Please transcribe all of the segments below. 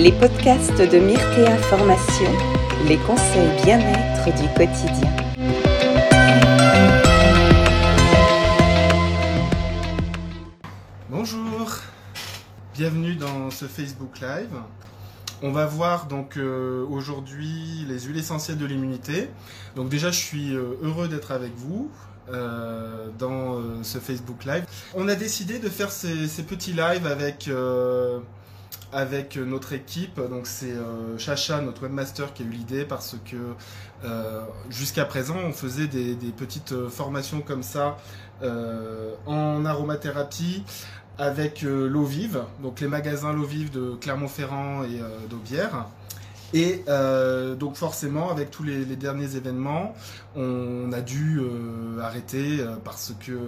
les podcasts de Myrtea Formation, les conseils bien-être du quotidien. Bonjour, bienvenue dans ce Facebook Live. On va voir donc euh, aujourd'hui les huiles essentielles de l'immunité. Donc déjà, je suis euh, heureux d'être avec vous. Euh, dans ce Facebook Live. On a décidé de faire ces, ces petits lives avec avec notre équipe. Donc c'est euh, Chacha, notre webmaster, qui a eu l'idée parce que euh, jusqu'à présent, on faisait des, petites euh, formations comme ça en aromathérapie avec l'eau vive, donc les magasins l'eau vive de Clermont-Ferrand et d'Aubière. Et donc forcément, avec tous les, derniers événements, on a dû arrêter parce que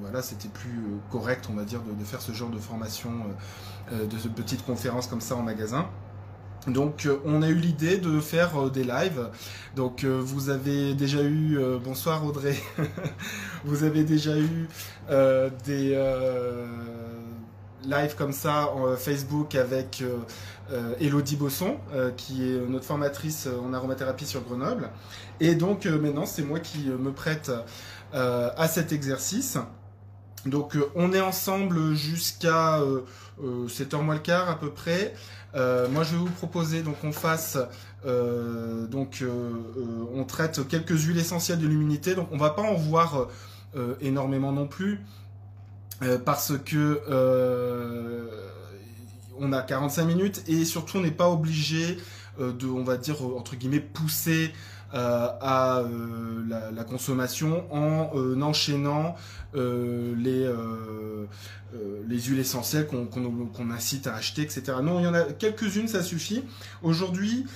voilà, c'était plus correct, on va dire, de, faire ce genre de formation euh, de petites conférences comme ça en magasin. Donc euh, on a eu l'idée de faire euh, des lives. Donc vous avez déjà eu bonsoir Audrey. vous avez déjà eu des lives comme ça en Facebook avec Elodie Bosson qui est notre formatrice en aromathérapie sur Grenoble. Et donc maintenant c'est moi qui me prête à cet exercice. Donc on est ensemble jusqu'à 7h euh, moins le quart à peu près. Euh, moi, je vais vous proposer donc qu'on fasse euh, donc on traite quelques huiles essentielles de l'immunité. Donc on va pas en voir énormément non plus parce que on a 45 minutes et surtout on n'est pas obligé de on va dire entre guillemets pousser à euh, la, consommation en euh, enchaînant les, les huiles essentielles qu'on incite à acheter, etc. Non, il y en a quelques-unes, ça suffit. Aujourd'hui,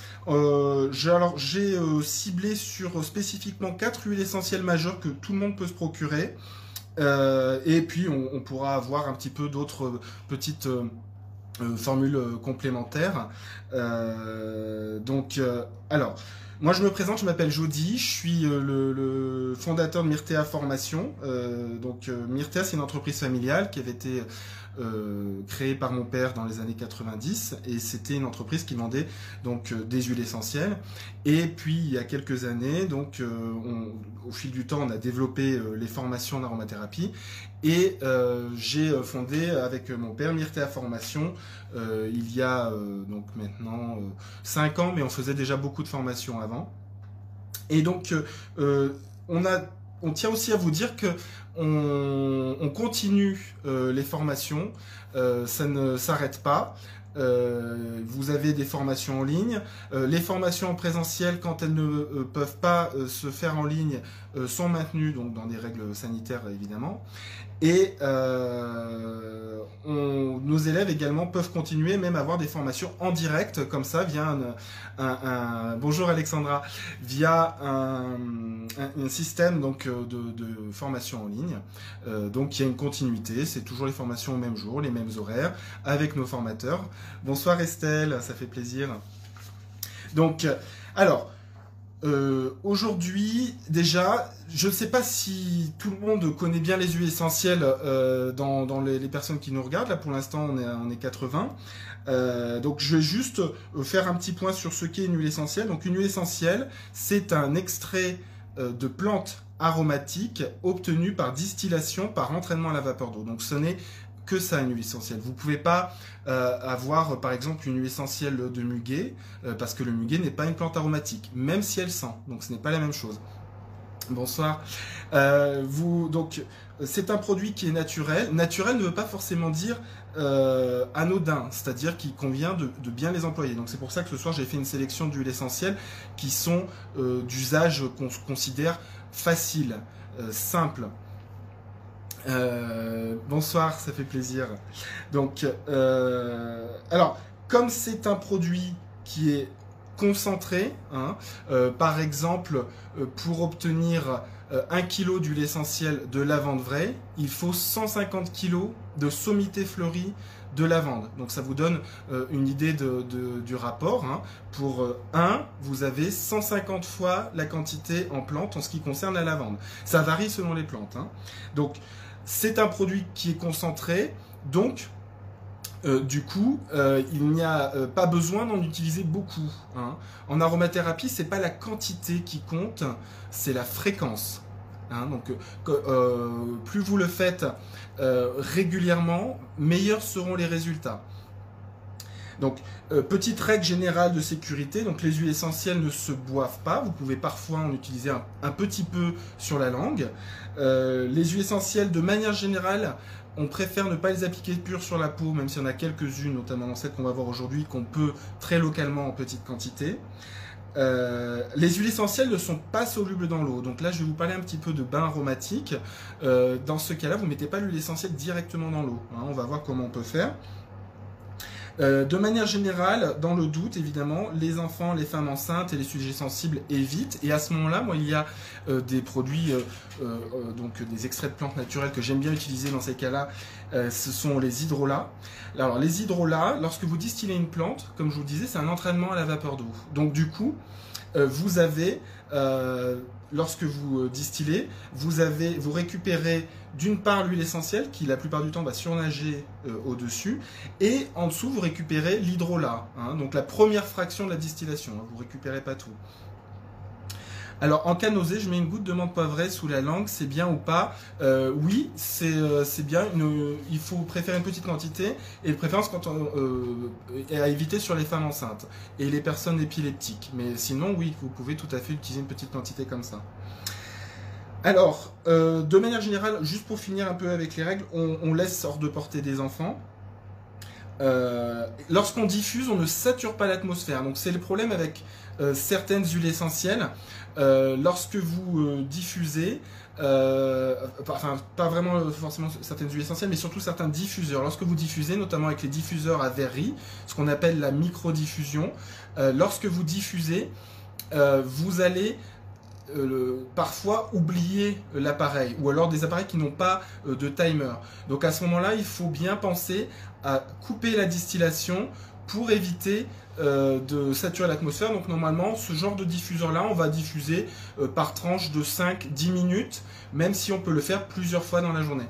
j'ai ciblé sur spécifiquement quatre huiles essentielles majeures que tout le monde peut se procurer. et puis on, pourra avoir un petit peu d'autres petites formules complémentaires. donc, alors, moi, je me présente, je m'appelle Jody, je suis euh, le, fondateur de Myrtea Formation. Euh, donc, euh, Myrtea, c'est une entreprise familiale qui avait été euh, créée par mon père dans les années 90 et c'était une entreprise qui vendait donc des huiles essentielles. Et puis, il y a quelques années, donc, au fil du temps, on a développé les formations en aromathérapie et j'ai fondé avec mon père Myrtea Formation il y a donc maintenant 5 ans, mais on faisait déjà beaucoup de formations avant. Et donc, euh, on, a, on tient aussi à vous dire que on, continue euh, les formations, euh, ça ne s'arrête pas. vous avez des formations en ligne. les formations en présentiel, quand elles ne peuvent pas se faire en ligne, sont maintenues dans des règles sanitaires évidemment. Et euh, nos élèves également peuvent continuer, même avoir des formations en direct, comme ça, via un, bonjour Alexandra, via un, système donc euh, de, formation en ligne. Euh, donc il y a une continuité, c'est toujours les formations au même jour, les mêmes horaires, avec nos formateurs. Bonsoir Estelle, ça fait plaisir. Donc, alors. Euh, aujourd'hui, déjà, je ne sais pas si tout le monde connaît bien les huiles essentielles euh, dans, les, personnes qui nous regardent. Là, pour l'instant, on est, est 80. Euh, donc, je vais juste faire un petit point sur ce qu'est une huile essentielle. Donc, une huile essentielle, c'est un extrait de plantes aromatiques obtenu par distillation, par entraînement à la vapeur d'eau. Donc, ce n'est que ça une huile essentielle. Vous pouvez pas euh, avoir par exemple une huile essentielle de muguet euh, parce que le muguet n'est pas une plante aromatique, même si elle sent. Donc ce n'est pas la même chose. Bonsoir. Euh, vous donc c'est un produit qui est naturel. Naturel ne veut pas forcément dire anodin, c'est-à-dire qu'il convient de, bien les employer. Donc c'est pour ça que ce soir j'ai fait une sélection d'huiles essentielles qui sont d'usage qu'on considère facile, simple. Euh, bonsoir, ça fait plaisir. Donc, euh, comme c'est un produit qui est concentré, hein, euh, par exemple, pour obtenir 1 kg d'huile essentielle de lavande vraie, il faut 150 kg de sommité fleurie de lavande. Donc ça vous donne une idée du rapport. Hein. Pour 1, vous avez 150 fois la quantité en plantes en ce qui concerne la lavande. Ça varie selon les plantes. Hein. Donc c'est un produit qui est concentré, donc Euh, du coup, euh, il n'y a euh, pas besoin d'en utiliser beaucoup. Hein. En aromathérapie, c'est pas la quantité qui compte, c'est la fréquence. Hein. donc, plus vous le faites régulièrement, meilleurs seront les résultats. Donc, petite règle générale de sécurité, donc les huiles essentielles ne se boivent pas. Vous pouvez parfois en utiliser un petit peu sur la langue. les huiles essentielles, de manière générale, on préfère ne pas les appliquer pures sur la peau, même s'il y en a quelques-unes, notamment celle qu'on va voir aujourd'hui, qu'on peut très localement en petite quantité. Euh, les huiles essentielles ne sont pas solubles dans l'eau. Donc là, je vais vous parler un petit peu de bain aromatique. Euh, dans ce cas-là, vous ne mettez pas l'huile essentielle directement dans l'eau. Hein. on va voir comment on peut faire. Euh, de manière générale, dans le doute, évidemment, les enfants, les femmes enceintes et les sujets sensibles évitent. Et à ce moment-là, moi, il y a euh, des produits, euh, donc des extraits de plantes naturelles que j'aime bien utiliser dans ces cas-là. ce sont les hydrolats. Alors, les hydrolats, lorsque vous distillez une plante, comme je vous disais, c'est un entraînement à la vapeur d'eau. Donc, du coup, vous avez lorsque vous distillez, vous, avez, vous récupérez d'une part l'huile essentielle qui la plupart du temps va surnager euh, au-dessus et en dessous vous récupérez l'hydrolat, hein, donc la première fraction de la distillation, hein, vous récupérez pas tout. Alors en cas nausée, je mets une goutte de menthe poivrée sous la langue, c'est bien ou pas? Euh, Oui, euh, c'est bien. il faut préférer une petite quantité et préférence quand on, à éviter sur les femmes enceintes et les personnes épileptiques. Mais sinon, oui, vous pouvez tout à fait utiliser une petite quantité comme ça. Alors, euh, de manière générale, juste pour finir un peu avec les règles, on, laisse hors de portée des enfants. Euh, lorsqu'on diffuse, on ne sature pas l'atmosphère. Donc c'est le problème avec euh, certaines huiles essentielles. Lorsque vous diffusez, enfin pas vraiment forcément certaines huiles essentielles, mais surtout certains diffuseurs. Lorsque vous diffusez, notamment avec les diffuseurs à verrerie, ce qu'on appelle la microdiffusion, lorsque vous diffusez, vous allez euh, parfois oublier l'appareil ou alors des appareils qui n'ont pas euh, de timer. Donc à ce moment-là, il faut bien penser à couper la distillation pour éviter euh, de saturer l'atmosphère. Donc normalement, ce genre de diffuseur-là, on va diffuser par tranche de 5-10 minutes, même si on peut le faire plusieurs fois dans la journée.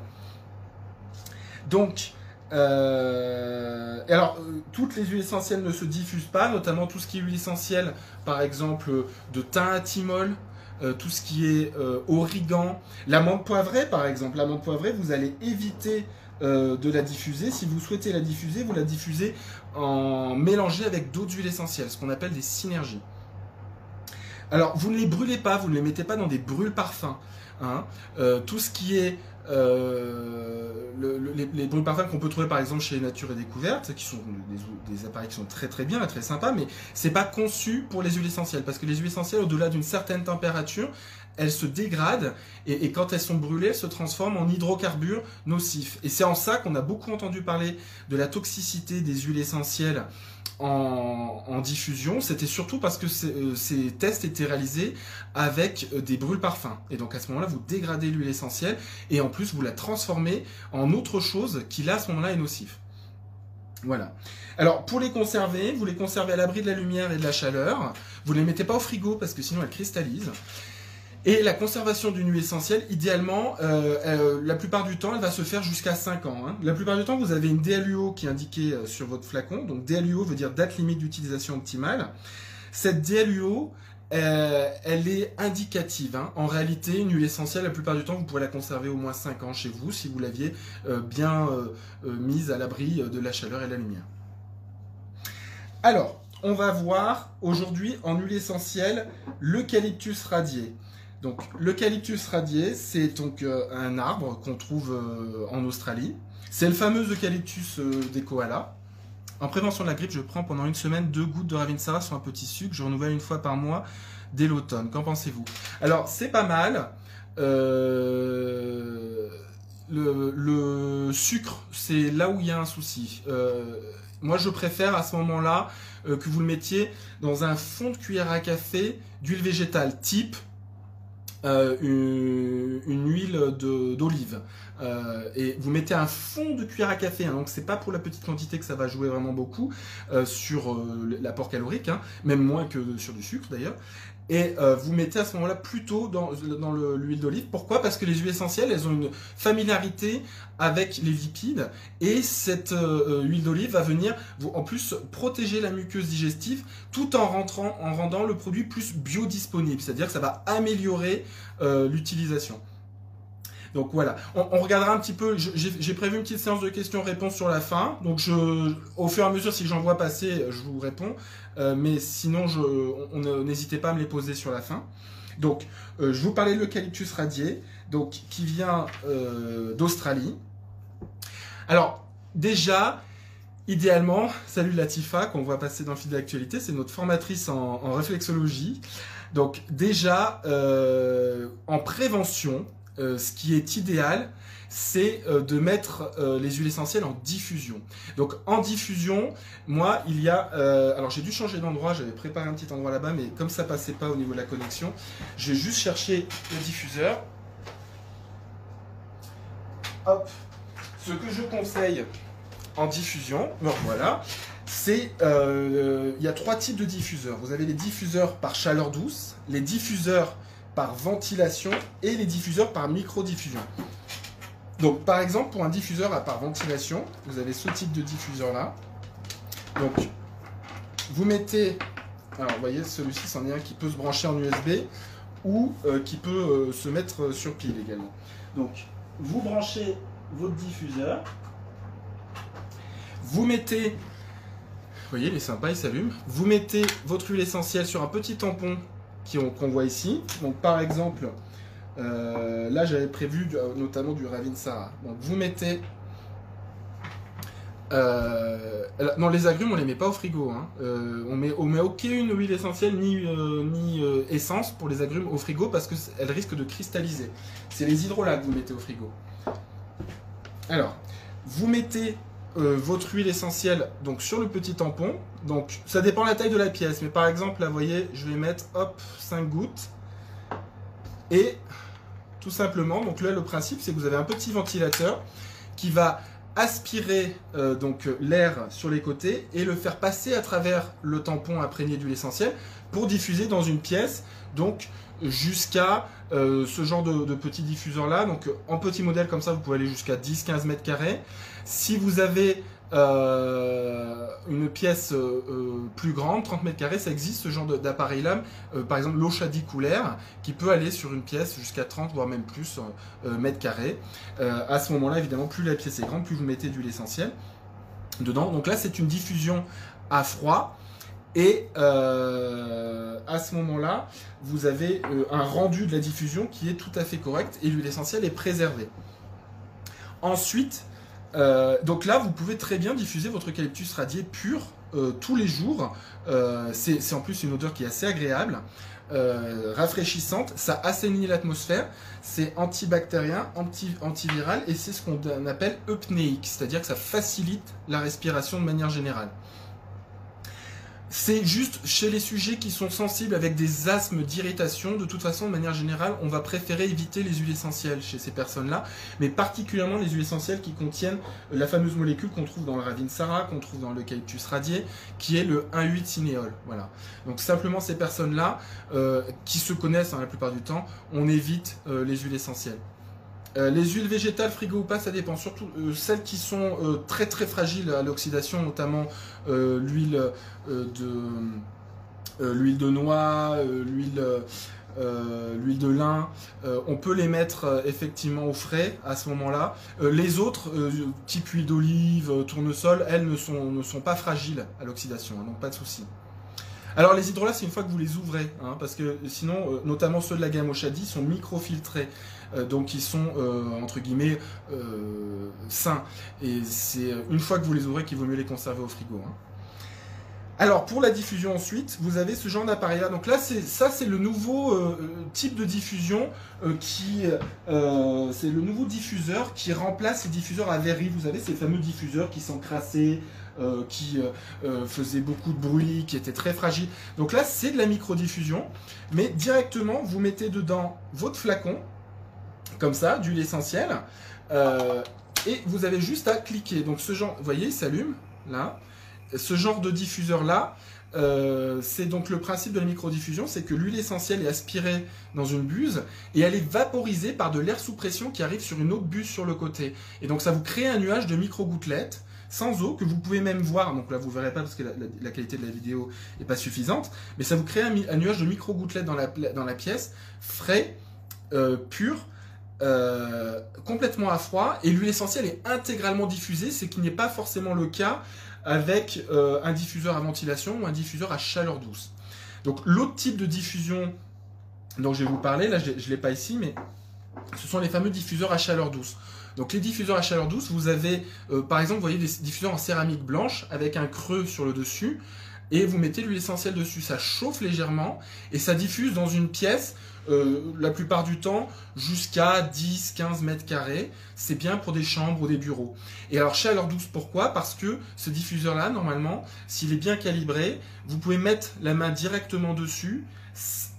Donc, alors, toutes les huiles essentielles ne se diffusent pas, notamment tout ce qui est huile essentielle, par exemple de thym à thymol, euh, tout ce qui est euh, origan, l'amande poivrée par exemple. L'amande poivrée, vous allez éviter euh, de la diffuser. Si vous souhaitez la diffuser, vous la diffusez en mélanger avec d'autres huiles essentielles, ce qu'on appelle des synergies. Alors, vous ne les brûlez pas, vous ne les mettez pas dans des brûles parfums. Hein. tout ce qui est euh, les, les brûles parfums qu'on peut trouver par exemple chez Nature et Découverte, qui sont des, appareils qui sont très très bien très sympas, mais c'est pas conçu pour les huiles essentielles parce que les huiles essentielles, au-delà d'une certaine température, elles se dégradent et, quand elles sont brûlées, elles se transforment en hydrocarbures nocifs. Et c'est en ça qu'on a beaucoup entendu parler de la toxicité des huiles essentielles en, diffusion, c'était surtout parce que euh, ces tests étaient réalisés avec euh, des brûles parfums. Et donc à ce moment-là, vous dégradez l'huile essentielle et en plus vous la transformez en autre chose qui là à ce moment-là est nocif. Voilà. Alors pour les conserver, vous les conservez à l'abri de la lumière et de la chaleur. Vous ne les mettez pas au frigo parce que sinon elles cristallisent. Et la conservation d'une huile essentielle, idéalement, euh, euh, la plupart du temps, elle va se faire jusqu'à 5 ans. Hein. La plupart du temps, vous avez une DLUO qui est indiquée euh, sur votre flacon. Donc DLUO veut dire date limite d'utilisation optimale. Cette DLUO, elle est indicative. Hein. En réalité, une huile essentielle, la plupart du temps, vous pourrez la conserver au moins 5 ans chez vous si vous l'aviez bien mise à l'abri de la chaleur et de la lumière. Alors, on va voir aujourd'hui en huile essentielle l'eucalyptus radié. Donc l'eucalyptus radié, c'est donc euh, un arbre qu'on trouve euh, en Australie. C'est le fameux eucalyptus euh, des koalas. En prévention de la grippe, je prends pendant une semaine deux gouttes de Ravinsara sur un petit sucre. Je renouvelle une fois par mois dès l'automne. Qu'en pensez-vous? Alors c'est pas mal. Le, sucre, c'est là où il y a un souci. moi, je préfère à ce moment-là que vous le mettiez dans un fond de cuillère à café d'huile végétale type euh, une, huile d'olive. Euh, et vous mettez un fond de cuillère à café, hein, donc c'est pas pour la petite quantité que ça va jouer vraiment beaucoup euh, sur l'apport calorique, hein, même moins que sur du sucre d'ailleurs. Et vous mettez à ce moment-là plutôt dans, l'huile d'olive. Pourquoi? Parce que les huiles essentielles, elles ont une familiarité avec les lipides et cette huile d'olive va venir en plus protéger la muqueuse digestive tout en rentrant en rendant le produit plus biodisponible, c'est-à-dire que ça va améliorer l'utilisation. Donc voilà, on, regardera un petit peu, j'ai prévu une petite séance de questions-réponses sur la fin, donc au fur et à mesure si j'en vois passer, je vous réponds, euh, mais sinon n'hésitez pas à me les poser sur la fin. Donc euh, je vous parlais de l'eucalyptus radié, donc, qui vient euh, d'Australie. Alors déjà, idéalement, salut Latifa qu'on voit passer dans le fil d'actualité, c'est notre formatrice en réflexologie. Donc déjà, en prévention, euh, ce qui est idéal, c'est euh, de mettre euh, les huiles essentielles en diffusion. Donc en diffusion, moi, il y a... alors j'ai dû changer d'endroit, j'avais préparé un petit endroit là-bas, mais comme ça passait pas au niveau de la connexion, je vais juste chercher le diffuseur. Hop. Ce que je conseille en diffusion, voilà, c'est... il y a trois types de diffuseurs. Vous avez les diffuseurs par chaleur douce, les diffuseurs par ventilation et les diffuseurs par micro-diffusion. Donc par exemple pour un diffuseur à par ventilation, vous avez ce type de diffuseur là. Donc vous mettez, alors voyez celui-ci c'en est un qui peut se brancher en USB ou euh, qui peut euh, se mettre sur pile également. Donc vous branchez votre diffuseur, vous mettez, voyez il est sympa, il s'allume, vous mettez votre huile essentielle sur un petit tampon qu'on voit ici. Donc par exemple, euh, là j'avais prévu euh, notamment du Ravinsara. Donc vous mettez... Euh, non, les agrumes, on les met pas au frigo. Hein. on met, on met aucune huile essentielle ni, ni essence pour les agrumes au frigo parce qu'elles risquent de cristalliser. C'est les hydrolats que vous mettez au frigo. Alors, vous mettez euh, votre huile essentielle donc sur le petit tampon. Donc ça dépend de la taille de la pièce, mais par exemple là vous voyez je vais mettre hop 5 gouttes et tout simplement donc là le principe c'est que vous avez un petit ventilateur qui va aspirer euh, donc l'air sur les côtés et le faire passer à travers le tampon imprégné d'huile essentielle pour diffuser dans une pièce donc jusqu'à euh, ce genre de, de petit diffuseur là donc en petit modèle comme ça vous pouvez aller jusqu'à 10-15 mètres carrés si vous avez euh, une pièce euh, plus grande, 30 mètres carrés, ça existe ce genre d'appareil-là. par exemple, l'eau chadiculaire, qui peut aller sur une pièce jusqu'à 30, voire même plus mètres carrés. à ce moment-là, évidemment, plus la pièce est grande, plus vous mettez d'huile essentielle dedans. Donc là, c'est une diffusion à froid. Et à ce moment-là, vous avez un rendu de la diffusion qui est tout à fait correct et l'huile essentielle est préservée. Ensuite, euh, donc là, vous pouvez très bien diffuser votre eucalyptus radié pur euh, tous les jours. Euh, c'est en plus une odeur qui est assez agréable, rafraîchissante. Ça assainit l'atmosphère. C'est antibactérien, anti antiviral et c'est ce qu'on appelle eupnéique, c'est-à-dire que ça facilite la respiration de manière générale. C'est juste chez les sujets qui sont sensibles avec des asthmes d'irritation, de toute façon, de manière générale, on va préférer éviter les huiles essentielles chez ces personnes-là, mais particulièrement les huiles essentielles qui contiennent la fameuse molécule qu'on trouve dans le Ravinsara, qu'on trouve dans l'eucalyptus radié, qui est le 1,8-cinéol. Voilà. Donc simplement ces personnes-là, euh, qui se connaissent hein, la plupart du temps, on évite euh, les huiles essentielles. Euh, les huiles végétales, frigo ou pas, ça dépend. Surtout euh, celles qui sont euh, très très fragiles à l'oxydation, notamment l'huile de noix, l'huile de lin, on peut les mettre effectivement au frais à ce moment-là. les autres, type huile d'olive, tournesol, elles ne sont, ne sont pas fragiles à l'oxydation, hein, donc pas de souci. Alors les hydrolats, c'est une fois que vous les ouvrez, hein, parce que sinon, notamment ceux de la gamme Oshadi sont microfiltrés. Euh, donc ils sont euh, entre guillemets euh, sains. Et c'est une fois que vous les ouvrez qu'il vaut mieux les conserver au frigo. Hein. Alors pour la diffusion ensuite, vous avez ce genre d'appareil là. Donc là, c'est ça, c'est le nouveau type de diffusion qui, c'est le nouveau diffuseur qui remplace les diffuseurs à verre. Vous avez ces fameux diffuseurs qui s'encrassaient, qui faisaient beaucoup de bruit, qui étaient très fragiles. Donc là, c'est de la micro-diffusion, mais directement, vous mettez dedans votre flacon comme ça, d'huile essentielle. Euh, et vous avez juste à cliquer. Donc ce genre, vous voyez, il s'allume là. Ce genre de diffuseur là, euh, c'est donc le principe de la microdiffusion, c'est que l'huile essentielle est aspirée dans une buse et elle est vaporisée par de l'air sous pression qui arrive sur une autre buse sur le côté. Et donc ça vous crée un nuage de micro-gouttelettes sans eau que vous pouvez même voir. Donc là vous verrez pas parce que la, qualité de la vidéo n'est pas suffisante, mais ça vous crée un, nuage de micro-gouttelettes dans la, dans la pièce, frais, euh, pur. Euh, complètement à froid et l'huile essentielle est intégralement diffusée, ce qui n'est pas forcément le cas avec euh, un diffuseur à ventilation ou un diffuseur à chaleur douce. Donc l'autre type de diffusion dont je vais vous parler, là je ne l'ai pas ici, mais ce sont les fameux diffuseurs à chaleur douce. Donc les diffuseurs à chaleur douce, vous avez euh, par exemple, vous voyez des diffuseurs en céramique blanche avec un creux sur le dessus et vous mettez l'huile essentielle dessus. Ça chauffe légèrement et ça diffuse dans une pièce euh, la plupart du temps jusqu'à 10-15 mètres carrés. C'est bien pour des chambres ou des bureaux. Et alors chaleur douce, pourquoi? Parce que ce diffuseur-là, normalement, s'il est bien calibré, vous pouvez mettre la main directement dessus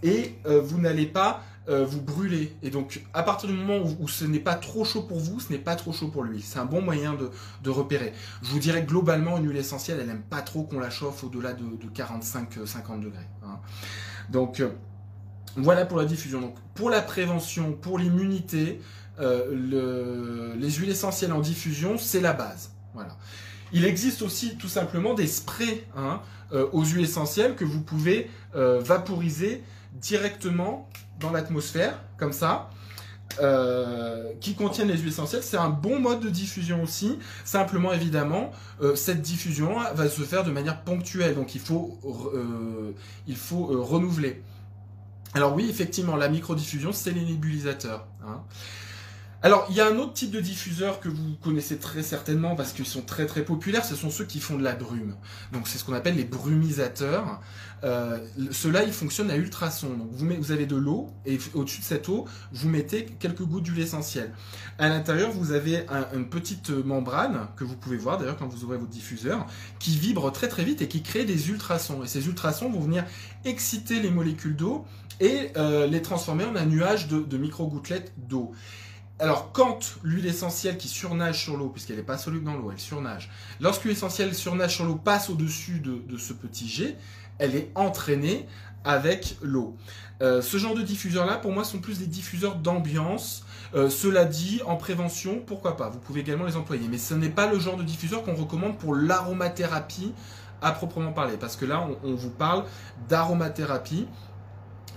et euh, vous n'allez pas euh, vous brûler. Et donc, à partir du moment où, ce n'est pas trop chaud pour vous, ce n'est pas trop chaud pour lui. C'est un bon moyen de, repérer. Je vous dirais globalement, une huile essentielle, elle n'aime pas trop qu'on la chauffe au-delà de, 45-50 degrés. Hein. Donc, voilà pour la diffusion. Donc, pour la prévention, pour l'immunité, euh, les huiles essentielles en diffusion, c'est la base. Voilà. Il existe aussi tout simplement des sprays hein, euh, aux huiles essentielles que vous pouvez euh, vaporiser directement dans l'atmosphère, comme ça. qui contiennent les huiles essentielles. C'est un bon mode de diffusion aussi. Simplement, évidemment, cette diffusion va se faire de manière ponctuelle. Donc, il faut, il faut renouveler. Alors oui, effectivement, la microdiffusion, c'est les nébulisateurs. Hein. Alors, il y a un autre type de diffuseur que vous connaissez très certainement parce qu'ils sont très très populaires, ce sont ceux qui font de la brume. Donc c'est ce qu'on appelle les brumisateurs. Euh, Ceux-là, ils fonctionnent à ultrasons. Donc vous, avez de l'eau et au-dessus de cette eau, vous mettez quelques gouttes d'huile essentielle. À l'intérieur, vous avez une petite membrane que vous pouvez voir d'ailleurs quand vous ouvrez votre diffuseur, qui vibre très très vite et qui crée des ultrasons. Et ces ultrasons vont venir exciter les molécules d'eau et euh, les transformer en un nuage de, de micro-gouttelettes d'eau. Alors, quand l'huile essentielle qui surnage sur l'eau, puisqu'elle n'est pas soluble dans l'eau, elle surnage, lorsque l'huile essentielle surnage sur l'eau passe au-dessus de, ce petit jet, elle est entraînée avec l'eau. Euh, ce genre de diffuseurs-là, pour moi, sont plus des diffuseurs d'ambiance. Euh, cela dit, en prévention, pourquoi pas? Vous pouvez également les employer. Mais ce n'est pas le genre de diffuseur qu'on recommande pour l'aromathérapie à proprement parler. Parce que là, on vous parle d'aromathérapie.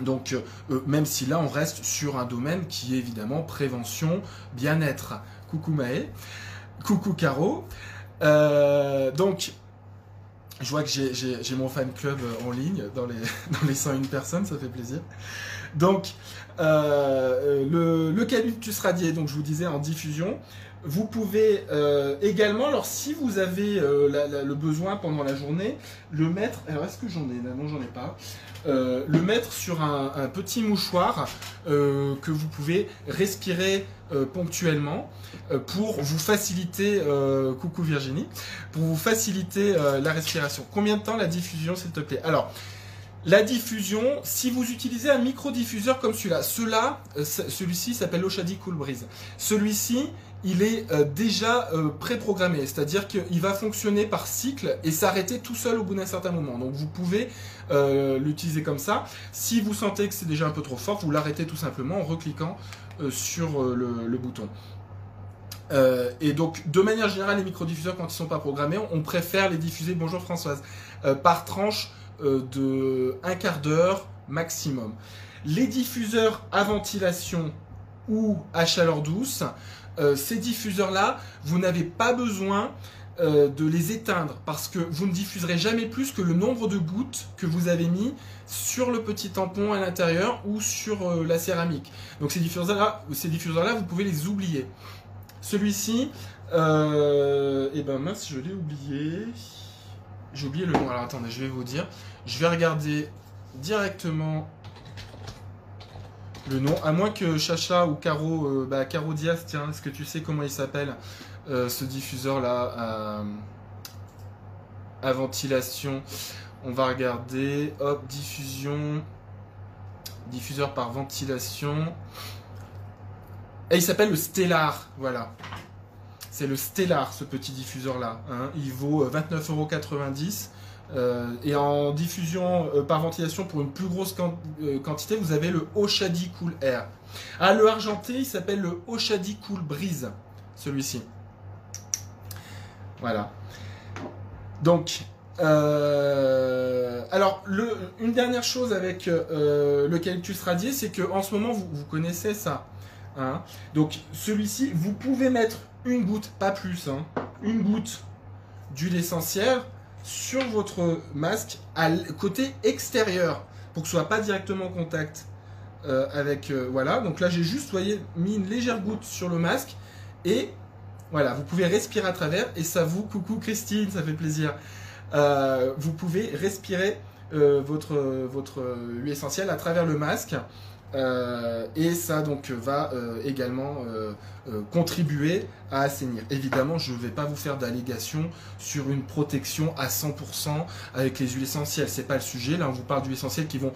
Donc, euh, même si là, on reste sur un domaine qui est évidemment prévention, bien-être. Coucou Maë, coucou Caro. Donc, je vois que j'ai mon fan club en ligne dans les, dans les 101 personnes, ça fait plaisir. Donc, euh, le, l'eucalyptus radié, donc je vous disais en diffusion, vous pouvez également, alors si vous avez le besoin pendant la journée, le mettre. Alors est-ce que j'en ai? Non, j'en ai pas. Euh, le mettre sur un, petit mouchoir euh, que vous pouvez respirer euh, ponctuellement pour vous faciliter, coucou Virginie, pour vous faciliter la respiration. Combien de temps la diffusion, s'il te plaît? Alors, la diffusion, si vous utilisez un micro-diffuseur comme celui-là, celui-ci s'appelle Oshadi Cool Breeze. Celui-ci, il est euh, déjà euh, préprogrammé, c'est-à-dire qu'il va fonctionner par cycle et s'arrêter tout seul au bout d'un certain moment. Donc vous pouvez euh, l'utiliser comme ça. Si vous sentez que c'est déjà un peu trop fort, vous l'arrêtez tout simplement en recliquant sur le, bouton. et donc, de manière générale, les microdiffuseurs, quand ils ne sont pas programmés, on préfère les diffuser, bonjour Françoise, par tranche de un quart d'heure maximum. Les diffuseurs à ventilation ou à chaleur douce, euh, ces diffuseurs-là, vous n'avez pas besoin euh, de les éteindre parce que vous ne diffuserez jamais plus que le nombre de gouttes que vous avez mis sur le petit tampon à l'intérieur ou sur euh, la céramique. Donc ces diffuseurs-là, ces diffuseurs-là, vous pouvez les oublier. Celui-ci, eh ben mince, je l'ai oublié. J'ai oublié le nom. Alors attendez, je vais vous dire. Je vais regarder directement le nom, à moins que Chacha ou Caro, euh, bah Caro Diaz, tiens, est-ce que tu sais comment il s'appelle euh, ce diffuseur là à, ventilation? On va regarder, hop, diffusion, diffuseur par ventilation. Et il s'appelle le Stellar, voilà. C'est le Stellar, ce petit diffuseur là. Hein. Il vaut 29,90€. Et en diffusion par ventilation pour une plus grosse quantité, vous avez le Oshadi Cool Air. Ah, le argenté, il s'appelle le Oshadi Cool Breeze, celui-ci. Voilà. Donc, euh, alors, une dernière chose avec euh, l'eucalyptus radié, c'est que en ce moment, vous, connaissez ça. Hein. Donc, celui-ci, vous pouvez mettre une goutte, pas plus, hein, une goutte d'huile essentielle sur votre masque à côté extérieur pour que ce soit pas directement en contact euh, avec voilà donc là j'ai juste voyez mis une légère goutte sur le masque et voilà vous pouvez respirer à travers et ça vous coucou Christine ça fait plaisir euh, vous pouvez respirer euh, votre, votre huile essentielle à travers le masque. Euh, et ça donc va également contribuer à assainir. Évidemment, je ne vais pas vous faire d'allégations sur une protection à 100% avec les huiles essentielles. C'est pas le sujet. Là, on vous parle d'huiles essentielles qui vont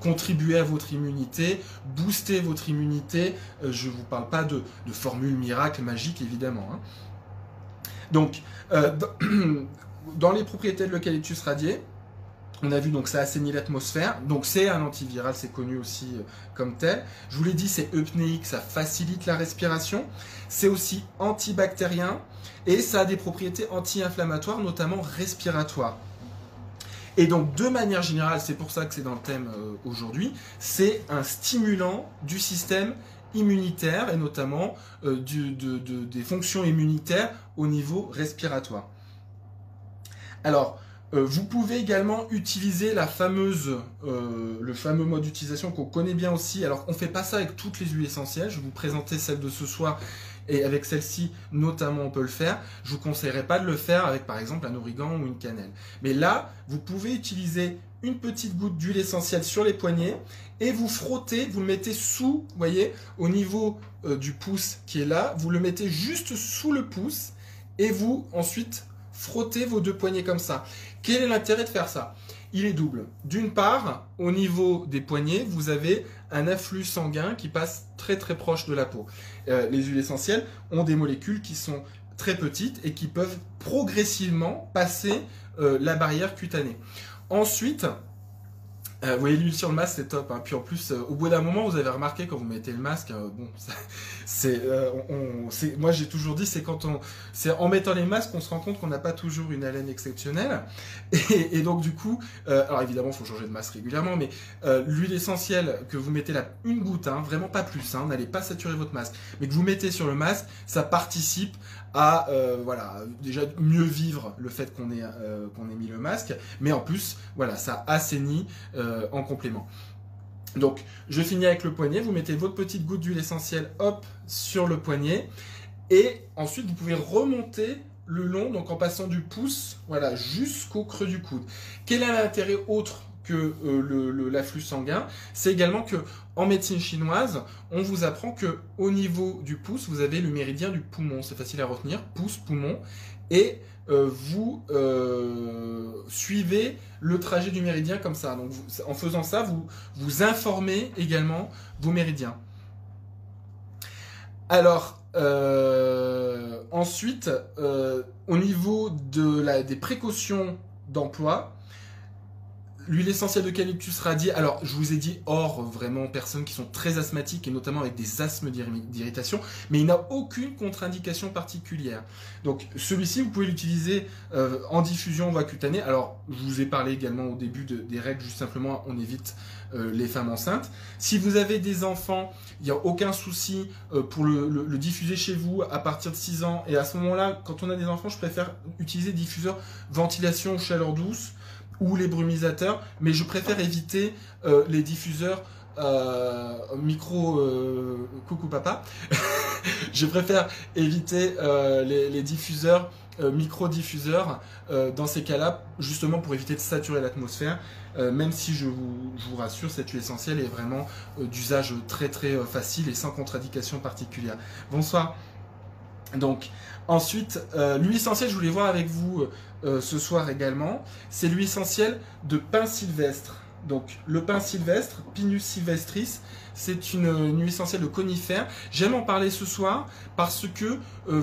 contribuer à votre immunité, booster votre immunité. je ne vous parle pas de, de formule miracle, magique, évidemment. Hein. Donc, dans les propriétés de l'eucalyptus radié, on a vu donc ça assainit l'atmosphère, donc c'est un antiviral, c'est connu aussi euh, comme tel. Je vous l'ai dit, c'est eupnéique, ça facilite la respiration. C'est aussi antibactérien et ça a des propriétés anti-inflammatoires, notamment respiratoires. Et donc de manière générale, c'est pour ça que c'est dans le thème euh, aujourd'hui, c'est un stimulant du système immunitaire et notamment euh, des fonctions immunitaires au niveau respiratoire. Alors, euh, vous pouvez également utiliser euh, le fameux mode d'utilisation qu'on connaît bien aussi. Alors, on ne fait pas ça avec toutes les huiles essentielles. Je vais vous présenter celle de ce soir et avec celle-ci, notamment, on peut le faire. Je vous conseillerais pas de le faire avec, par exemple, un origan ou une cannelle. Mais là, vous pouvez utiliser une petite goutte d'huile essentielle sur les poignets et vous frottez, vous le mettez sous, vous voyez, au niveau euh, du pouce qui est là, vous le mettez juste sous le pouce et vous ensuite frottez vos deux poignets comme ça. Quel est l'intérêt de faire ça? Il est double. D'une part, au niveau des poignets, vous avez un afflux sanguin qui passe très très proche de la peau. Euh, les huiles essentielles ont des molécules qui sont très petites et qui peuvent progressivement passer euh, la barrière cutanée. Ensuite, euh, voyez l'huile sur le masque, c'est top. Hein. Puis en plus, au bout d'un moment, vous avez remarqué quand vous mettez le masque, bon, c'est, euh, moi j'ai toujours dit, c'est quand on, c'est en mettant les masques qu'on se rend compte qu'on n'a pas toujours une haleine exceptionnelle. Et, donc du coup, euh, alors évidemment, il faut changer de masque régulièrement, mais euh, l'huile essentielle que vous mettez là, une goutte, hein, vraiment pas plus, hein, n'allez pas saturer votre masque, mais que vous mettez sur le masque, ça participe à, voilà, déjà mieux vivre le fait qu'on ait, qu'on ait mis le masque, mais en plus, voilà, ça assainit en complément. Donc, je finis avec le poignet. Vous mettez votre petite goutte d'huile essentielle, hop, sur le poignet. Et ensuite, vous pouvez remonter le long, donc en passant du pouce, voilà, jusqu'au creux du coude. Quel est l'intérêt autre que euh, l'afflux sanguin C'est également que en médecine chinoise, on vous apprend que au niveau du pouce, vous avez le méridien du poumon. C'est facile à retenir, pouce, poumon, et euh, vous euh, suivez le trajet du méridien comme ça. Donc, en faisant ça, vous vous informez également vos méridiens. Alors, euh, ensuite, au niveau de la, des précautions d'emploi, L'huile essentielle d'eucalyptus radiée, alors je vous ai dit hors vraiment personnes qui sont très asthmatiques et notamment avec des asthmes d'irritation, mais il n'a aucune contre-indication particulière. Donc celui-ci, vous pouvez l'utiliser euh, en diffusion voie cutanée. Alors je vous ai parlé également au début des règles, juste simplement on évite euh, les femmes enceintes. Si vous avez des enfants, il n'y a aucun souci euh, pour le, le, diffuser chez vous à partir de 6 ans. Et à ce moment-là, quand on a des enfants, je préfère utiliser diffuseur ventilation chaleur douce ou les brumisateurs, mais je préfère éviter euh, les diffuseurs euh, micro euh, coucou papa. je préfère éviter les, diffuseurs micro diffuseurs dans ces cas-là, justement pour éviter de saturer l'atmosphère. même si je vous, je vous, rassure, cette huile essentielle est vraiment d'usage très très facile et sans contre-indication particulière. Bonsoir. Donc, ensuite, l'huile essentielle, je voulais voir avec vous euh, ce soir également, c'est l'huile essentielle de pin sylvestre. Donc le pin sylvestre, Pinus sylvestris, c'est une, huile essentielle de conifère. J'aime en parler ce soir parce que euh,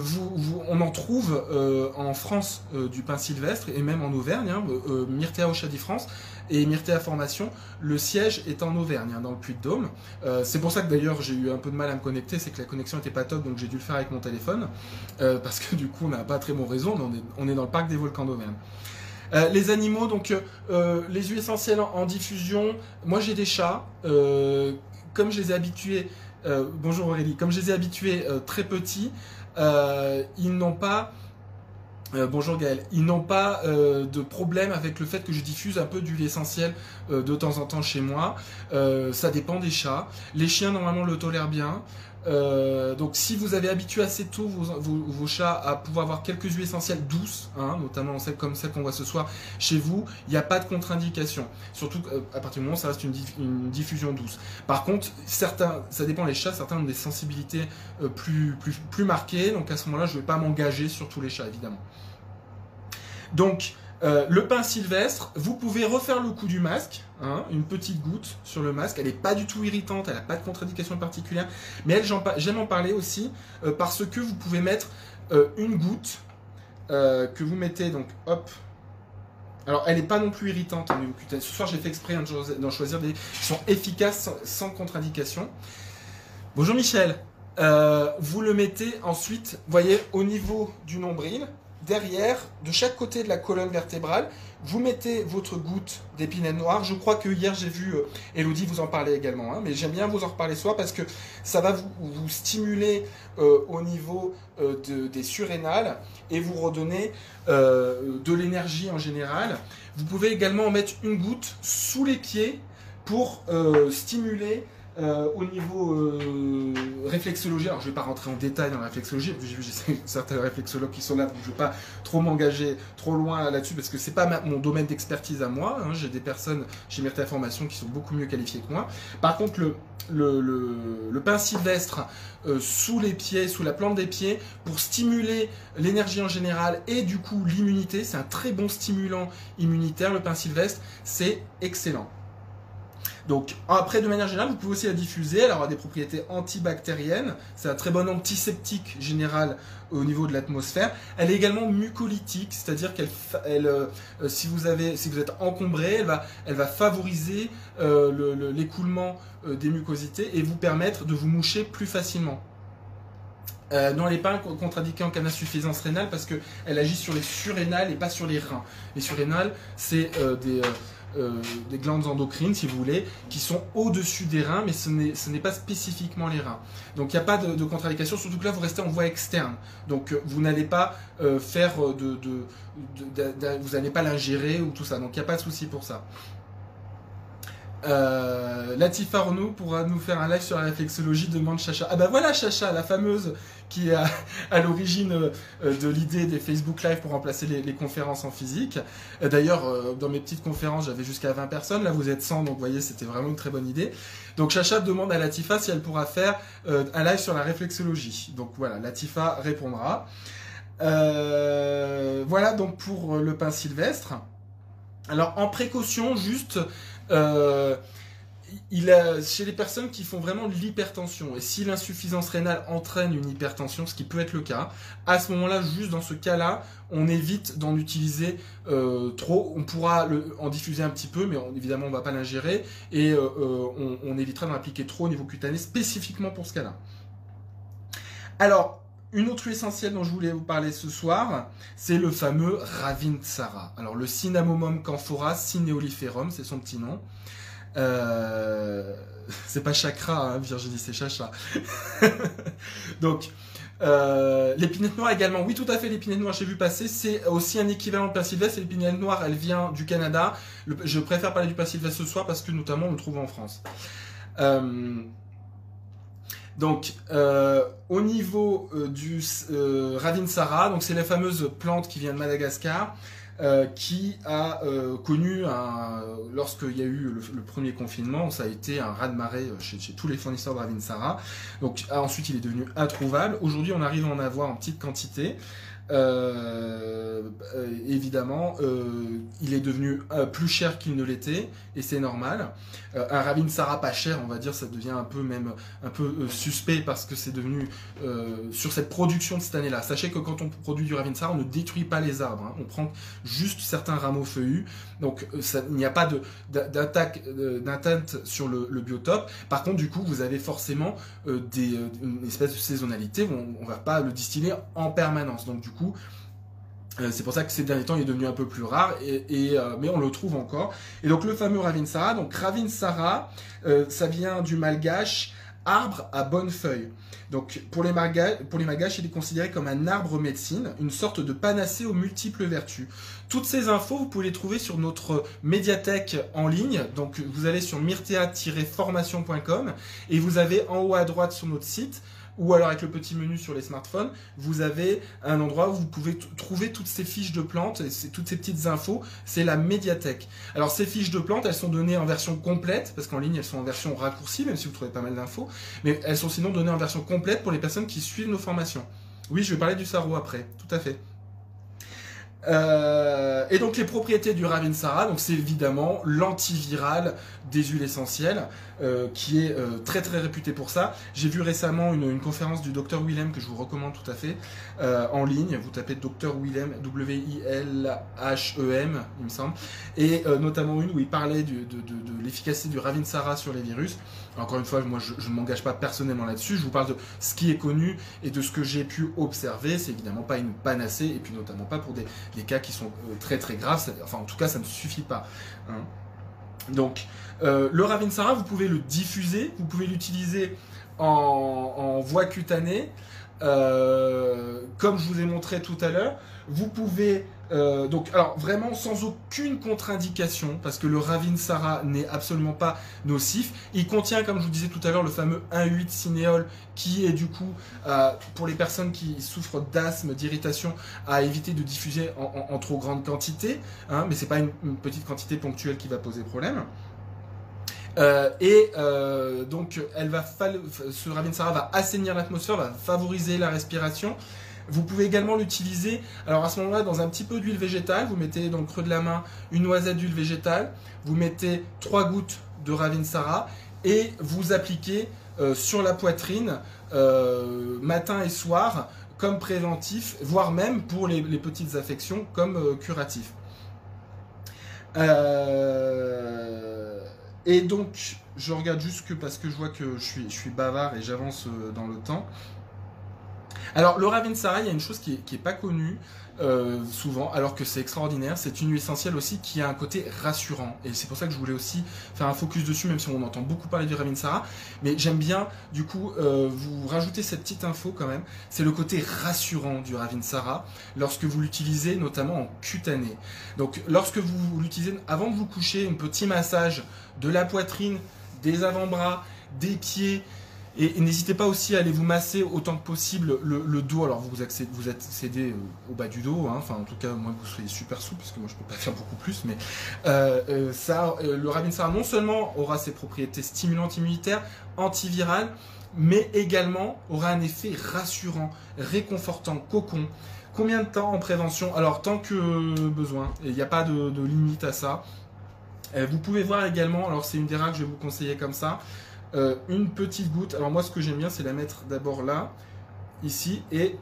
on en trouve euh, en France euh, du pin sylvestre et même en Auvergne, hein, Myrtea France et Myrtea Formation. Le siège est en Auvergne, hein, dans le Puy-de-Dôme. c'est pour ça que d'ailleurs j'ai eu un peu de mal à me connecter, c'est que la connexion n'était pas top, donc j'ai dû le faire avec mon téléphone parce que du coup on n'a pas très bon réseau, on est, on est dans le parc des volcans d'Auvergne. Euh, les animaux, donc euh, euh, les huiles essentielles en, diffusion. Moi j'ai des chats. comme je les ai habitués, bonjour Aurélie, comme je les ai habitués très petits, ils n'ont pas bonjour Gaël. Ils n'ont pas de problème avec le fait que je diffuse un peu d'huile essentielle de temps en temps chez moi. ça dépend des chats. Les chiens normalement le tolèrent bien. Euh, donc si vous avez habitué assez tôt vos, chats à pouvoir avoir quelques huiles essentielles douces, hein, notamment celles comme celle qu'on voit ce soir chez vous, il n'y a pas de contre-indication. Surtout euh, à partir du moment où ça reste une, diffusion douce. Par contre, certains, ça dépend les chats, certains ont des sensibilités euh, plus, plus, plus marquées, donc à ce moment-là je ne vais pas m'engager sur tous les chats évidemment. Donc euh, le pain sylvestre, vous pouvez refaire le coup du masque, hein, une petite goutte sur le masque. Elle n'est pas du tout irritante, elle n'a pas de contre-indication particulière. Mais j'aime en parler aussi euh, parce que vous pouvez mettre euh, une goutte que vous mettez donc hop. Alors elle n'est pas non plus irritante. Hein, ce soir j'ai fait exprès hein, d'en choisir des qui sont efficaces sans, contre-indication. Bonjour Michel. vous le mettez ensuite, voyez, au niveau du nombril derrière, de chaque côté de la colonne vertébrale, vous mettez votre goutte d'épinette noire. Je crois que hier j'ai vu euh, Elodie vous en parler également, hein, mais j'aime bien vous en reparler ce soir parce que ça va vous, stimuler euh, au niveau euh, des surrénales et vous redonner de l'énergie en général. Vous pouvez également en mettre une goutte sous les pieds pour stimuler euh, au niveau euh, réflexologie, alors je ne vais pas rentrer en détail dans la réflexologie, j'ai certains réflexologues qui sont là, donc je ne vais pas trop m'engager trop loin là-dessus parce que c'est pas mon domaine d'expertise à moi. Hein. j'ai des personnes chez Myrta Formation qui sont beaucoup mieux qualifiées que moi. Par contre, le, le, pain sylvestre euh, sous les pieds, sous la plante des pieds, pour stimuler l'énergie en général et du coup l'immunité, c'est un très bon stimulant immunitaire, le pain sylvestre, c'est excellent. Donc après, de manière générale, vous pouvez aussi la diffuser. Elle aura des propriétés antibactériennes. C'est un très bon antiseptique général au niveau de l'atmosphère. Elle est également mucolytique, c'est-à-dire qu'elle, euh, si vous avez, si vous êtes encombré, elle va, elle va favoriser euh, l'écoulement euh, des mucosités et vous permettre de vous moucher plus facilement. non, elle n'est pas contre-indiquée en cas d'insuffisance rénale parce qu'elle agit sur les surrénales et pas sur les reins. Les surrénales, c'est des euh, des glandes endocrines, si vous voulez, qui sont au-dessus des reins, mais ce n'est pas spécifiquement les reins. Donc il n'y a pas de, de contre-indication, surtout que là vous restez en voie externe. Donc euh, vous n'allez pas euh, faire de, vous n'allez pas l'ingérer ou tout ça. Donc il n'y a pas de souci pour ça. Euh, Latifa Arnaud pourra nous faire un live sur la réflexologie, demande Chacha. Ah bah voilà Chacha, la fameuse qui est à, l'origine euh, de l'idée des Facebook Live pour remplacer les, conférences en physique. Euh, d'ailleurs, euh, dans mes petites conférences, j'avais jusqu'à 20 personnes, là vous êtes 100, donc vous voyez, c'était vraiment une très bonne idée. Donc Chacha demande à Latifa si elle pourra faire un live sur la réflexologie. Donc voilà, Latifa répondra. voilà donc pour le pain sylvestre. Alors en précaution, juste euh, chez les personnes qui font vraiment l'hypertension, et si l'insuffisance rénale entraîne une hypertension, ce qui peut être le cas, à ce moment-là, juste dans ce cas-là, on évite d'en utiliser euh, trop. On pourra en diffuser un petit peu, mais évidemment, on ne va pas l'ingérer, et euh, on, on, évitera d'en appliquer trop au niveau cutané, spécifiquement pour ce cas-là. Alors, une autre huile essentielle dont je voulais vous parler ce soir, c'est le fameux Ravintsara. Alors le Cinnamomum camphora cineoliferum, c'est son petit nom. Euh, c'est pas chakra, hein, Virginie, c'est chacha. Donc, euh, l'épinette noire également, oui tout à fait, l'épinette noire j'ai vu passer, c'est aussi un équivalent de pain sylvestre, l'épinette noire elle vient du Canada, je préfère parler du sylvestre ce soir parce que notamment on le trouve en France. Euh, donc, euh, au niveau du Ravinsara, donc c'est la fameuse plante qui vient de Madagascar, qui a connu, lorsqu'il y a eu le, premier confinement, ça a été un raz-de-marée chez, tous les fournisseurs de Ravinsara. Donc, ensuite, il est devenu introuvable. Aujourd'hui, on arrive à en avoir en petite quantité. Euh, euh, évidemment, euh, il est devenu plus cher qu'il ne l'était, et c'est normal. un Ravinsara pas cher, on va dire, ça devient un peu même un peu suspect parce que c'est devenu sur cette production de cette année-là. Sachez que quand on produit du Ravinsara, on ne détruit pas les arbres, hein. on prend juste certains rameaux feuillus, donc il n'y a pas d'attaque d'atteinte sur le, biotope. Par contre, du coup, vous avez forcément des, une espèce de saisonnalité. On, ne va pas le distiller en permanence, donc du coup euh, c'est pour ça que ces derniers temps, il est devenu un peu plus rare, euh, mais on le trouve encore. Et donc le fameux Ravinsara, donc Ravinsara, euh, ça vient du malgache arbre à bonnes feuilles. Donc pour les, pour les malgaches, il est considéré comme un arbre médecine, une sorte de panacée aux multiples vertus. Toutes ces infos, vous pouvez les trouver sur notre médiathèque en ligne. Donc vous allez sur myrtea-formation.com et vous avez en haut à droite sur notre site ou alors avec le petit menu sur les smartphones, vous avez un endroit où vous pouvez trouver toutes ces fiches de plantes, et toutes ces petites infos, c'est la médiathèque. Alors ces fiches de plantes, elles sont données en version complète, parce qu'en ligne elles sont en version raccourcie, même si vous trouvez pas mal d'infos, mais elles sont sinon données en version complète pour les personnes qui suivent nos formations. Oui, je vais parler du sarro après, tout à fait. Euh, et donc les propriétés du Ravinsara, donc c'est évidemment l'antiviral des huiles essentielles, euh, qui est euh, très très réputé pour ça. J'ai vu récemment une, conférence du docteur Willem que je vous recommande tout à fait en ligne. Vous tapez docteur Willem, W-I-L-H-E-M, il me semble, et notamment une où il parlait de, l'efficacité du Ravinsara sur les virus. Encore une fois, moi je, ne m'engage pas personnellement là-dessus. Je vous parle de ce qui est connu et de ce que j'ai pu observer. C'est évidemment pas une panacée et puis notamment pas pour des cas qui sont euh, très très graves. Enfin, en tout cas, ça ne suffit pas. Hein. Donc, euh, le Ravinsara, vous pouvez le diffuser, vous pouvez l'utiliser en, voie cutanée, euh, comme je vous ai montré tout à l'heure. Vous pouvez euh, donc, alors vraiment sans aucune contre-indication, parce que le Ravinsara n'est absolument pas nocif. Il contient, comme je vous disais tout à l'heure, le fameux 1,8 cinéol, qui est du coup, euh, pour les personnes qui souffrent d'asthme, d'irritation, à éviter de diffuser en, trop grande quantité. Hein, mais c'est pas une, petite quantité ponctuelle qui va poser problème. Euh, et donc, elle va ce va assainir l'atmosphère, va favoriser la respiration. Vous pouvez également l'utiliser, alors à ce moment-là, dans un petit peu d'huile végétale. Vous mettez dans le creux de la main une noisette d'huile végétale. Vous mettez trois gouttes de Ravinsara et vous appliquez euh, sur la poitrine euh, matin et soir comme préventif, voire même pour les, petites affections comme euh, curatif. et donc, je regarde juste que parce que je vois que je suis, je suis bavard et j'avance dans le temps. Alors, le Ravinsara, il y a une chose qui n'est pas connue euh, souvent, alors que c'est extraordinaire. C'est une huile essentielle aussi qui a un côté rassurant. Et c'est pour ça que je voulais aussi faire un focus dessus, même si on entend beaucoup parler du Ravinsara. Mais j'aime bien, du coup, euh, vous rajouter cette petite info quand même. C'est le côté rassurant du Ravinsara lorsque vous l'utilisez, notamment en cutané. Donc, lorsque vous l'utilisez avant de vous coucher, un petit massage de la poitrine, des avant-bras, des pieds, et, n'hésitez pas aussi à aller vous masser autant que possible le, dos. Alors vous accédez, vous accédez euh, au bas du dos, hein. enfin en tout cas moi vous soyez super souple parce que moi je peux pas faire beaucoup plus. Mais euh, euh, ça, le Ravinsara non seulement aura ses propriétés stimulantes immunitaires, antivirales, mais également aura un effet rassurant, réconfortant, cocon. Combien de temps en prévention? Alors tant que besoin. Il n'y a pas de, de, limite à ça. vous pouvez voir également, alors c'est une des rares que je vais vous conseiller comme ça. Euh, une petite goutte. Alors moi ce que j'aime bien c'est la mettre d'abord là, ici, et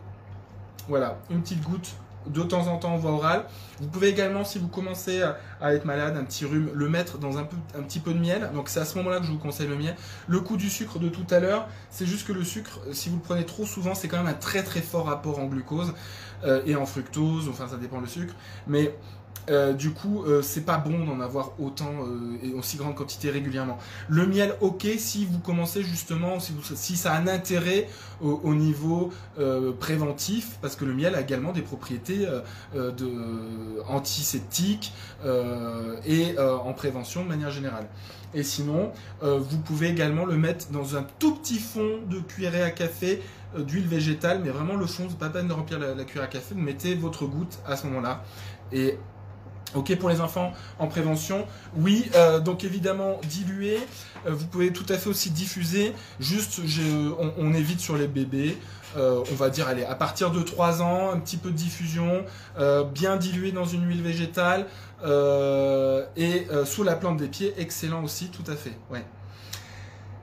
voilà, une petite goutte de temps en temps en voie orale. Vous pouvez également, si vous commencez à, être malade, un petit rhume, le mettre dans un, peu, un petit peu de miel. Donc c'est à ce moment-là que je vous conseille le miel. Le coup du sucre de tout à l'heure, c'est juste que le sucre, si vous le prenez trop souvent, c'est quand même un très très fort rapport en glucose euh, et en fructose. Enfin, ça dépend le sucre. Mais euh, du coup, euh, c'est pas bon d'en avoir autant euh, et aussi grande quantité régulièrement. Le miel, ok, si vous commencez justement, si, ça a un intérêt au, niveau préventif, parce que le miel a également des propriétés de, antiseptiques et en prévention de manière générale. Et sinon, vous pouvez également le mettre dans un tout petit fond de cuillerée à café d'huile végétale, mais vraiment le fond, c'est pas peine de remplir la, la cuillère à café, mettez votre goutte à ce moment-là. Et Ok pour les enfants en prévention. Oui, donc évidemment diluer. vous pouvez tout à fait aussi diffuser. Juste, on, évite sur les bébés. on va dire, allez, à partir de 3 ans, un petit peu de diffusion, bien dilué dans une huile végétale et sous la plante des pieds, excellent aussi, tout à fait. Ouais.